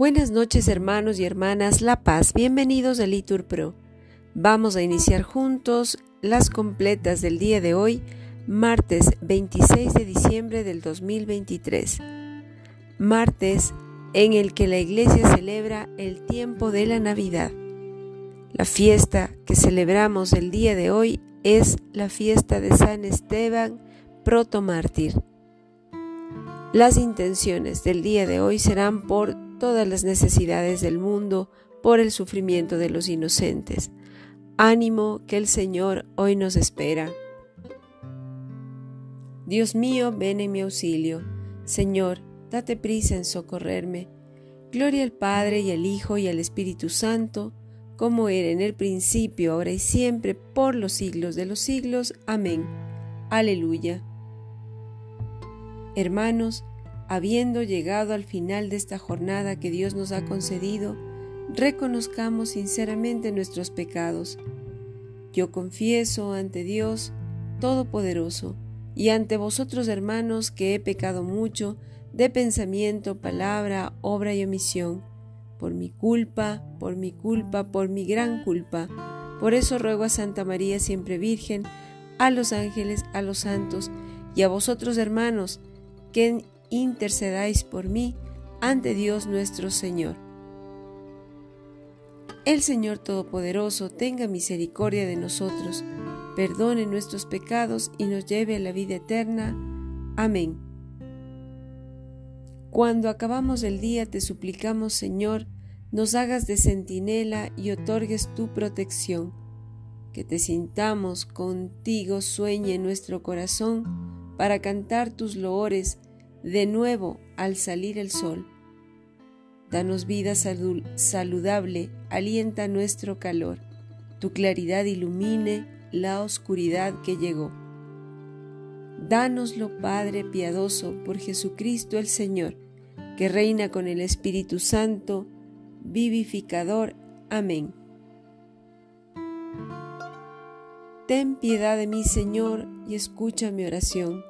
Buenas noches hermanos y hermanas La Paz, bienvenidos a Litur Pro. Vamos a iniciar juntos las completas del día de hoy, martes 26 de diciembre del 2023. Martes en el que la iglesia celebra el tiempo de la Navidad. La fiesta que celebramos el día de hoy es la fiesta de San Esteban, protomártir. Las intenciones del día de hoy serán por todas las necesidades del mundo, por el sufrimiento de los inocentes. Ánimo que el Señor hoy nos espera. Dios mío, ven en mi auxilio. Señor, date prisa en socorrerme. Gloria al Padre y al Hijo y al Espíritu Santo, como era en el principio, ahora y siempre, por los siglos de los siglos. Amén. Aleluya. Hermanos, habiendo llegado al final de esta jornada que Dios nos ha concedido, reconozcamos sinceramente nuestros pecados. Yo confieso ante Dios Todopoderoso y ante vosotros hermanos que he pecado mucho de pensamiento, palabra, obra y omisión, por mi culpa, por mi culpa, por mi gran culpa. Por eso ruego a Santa María siempre Virgen, a los ángeles, a los santos y a vosotros hermanos, que intercedáis por mí ante Dios nuestro Señor. El Señor Todopoderoso tenga misericordia de nosotros, perdone nuestros pecados y nos lleve a la vida eterna. Amén. Cuando acabamos el día te suplicamos, Señor, nos hagas de centinela y otorgues tu protección, que te sintamos contigo sueñe nuestro corazón para cantar tus loores de nuevo al salir el sol. Danos vida saludable, alienta nuestro calor, tu claridad ilumine la oscuridad que llegó. Dánoslo, Padre piadoso, por Jesucristo el Señor, que reina con el Espíritu Santo, vivificador. Amén. Ten piedad de mí, Señor, y escucha mi oración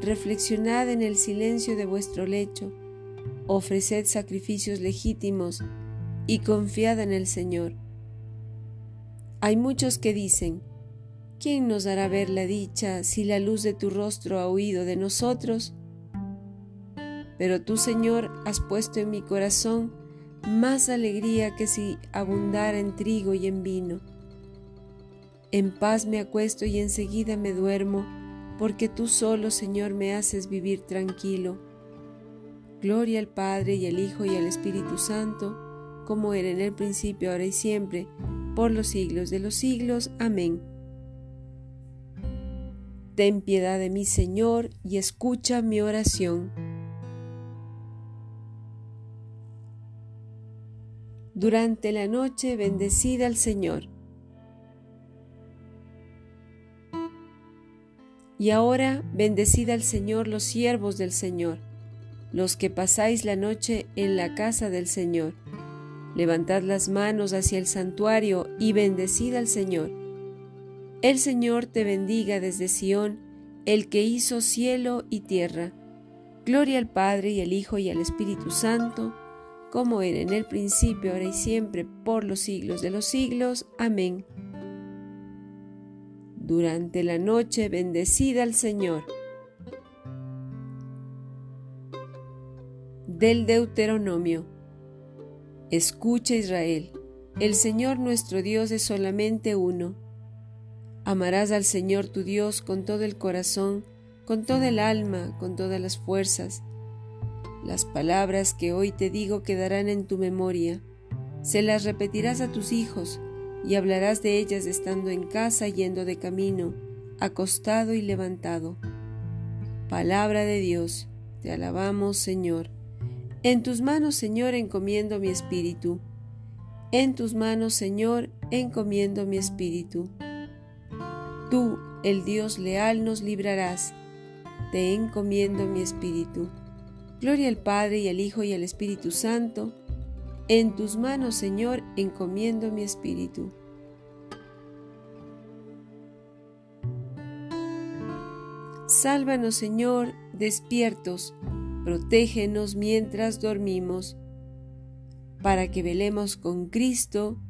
reflexionad en el silencio de vuestro lecho, ofreced sacrificios legítimos y confiad en el Señor. Hay muchos que dicen, ¿quién nos hará ver la dicha si la luz de tu rostro ha huido de nosotros? Pero tú, Señor, has puesto en mi corazón más alegría que si abundara en trigo y en vino. En paz me acuesto y enseguida me duermo, porque tú solo, Señor, me haces vivir tranquilo. Gloria al Padre y al Hijo y al Espíritu Santo, como era en el principio, ahora y siempre, por los siglos de los siglos. Amén. Ten piedad de mí, Señor, y escucha mi oración. Durante la noche bendecida al Señor. Y ahora bendecid al Señor los siervos del Señor, los que pasáis la noche en la casa del Señor. Levantad las manos hacia el santuario y bendecid al Señor. El Señor te bendiga desde Sión, el que hizo cielo y tierra. Gloria al Padre y al Hijo y al Espíritu Santo, como era en el principio, ahora y siempre, por los siglos de los siglos. Amén durante la noche bendecida al Señor. Del Deuteronomio. Escucha Israel, el Señor nuestro Dios es solamente uno. Amarás al Señor tu Dios con todo el corazón, con toda el alma, con todas las fuerzas. Las palabras que hoy te digo quedarán en tu memoria. Se las repetirás a tus hijos y hablarás de ellas estando en casa, yendo de camino, acostado y levantado. Palabra de Dios, te alabamos Señor. En tus manos, Señor, encomiendo mi espíritu. En tus manos, Señor, encomiendo mi espíritu. Tú, el Dios leal, nos librarás. Te encomiendo mi espíritu. Gloria al Padre y al Hijo y al Espíritu Santo. En tus manos, Señor, encomiendo mi espíritu. Sálvanos, Señor, despiertos, protégenos mientras dormimos, para que velemos con Cristo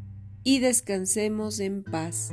y descansemos en paz.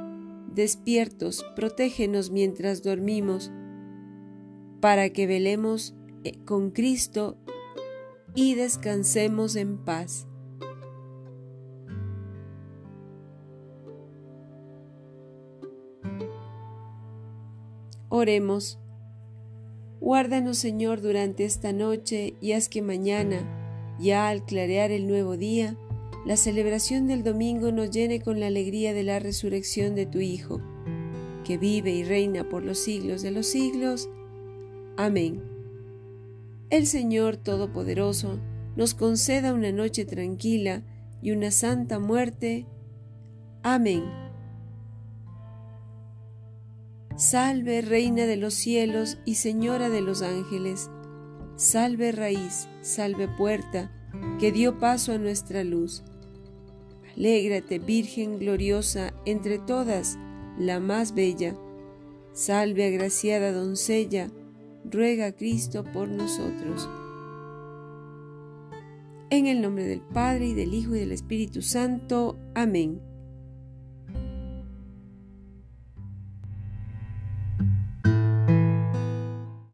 despiertos, protégenos mientras dormimos, para que velemos eh, con Cristo y descansemos en paz. Oremos. Guárdanos, Señor, durante esta noche y haz que mañana, ya al clarear el nuevo día, la celebración del domingo nos llene con la alegría de la resurrección de tu Hijo, que vive y reina por los siglos de los siglos. Amén. El Señor Todopoderoso nos conceda una noche tranquila y una santa muerte. Amén. Salve Reina de los cielos y Señora de los ángeles. Salve raíz, salve puerta, que dio paso a nuestra luz. Alégrate, Virgen gloriosa, entre todas, la más bella. Salve, agraciada doncella, ruega a Cristo por nosotros. En el nombre del Padre y del Hijo y del Espíritu Santo. Amén.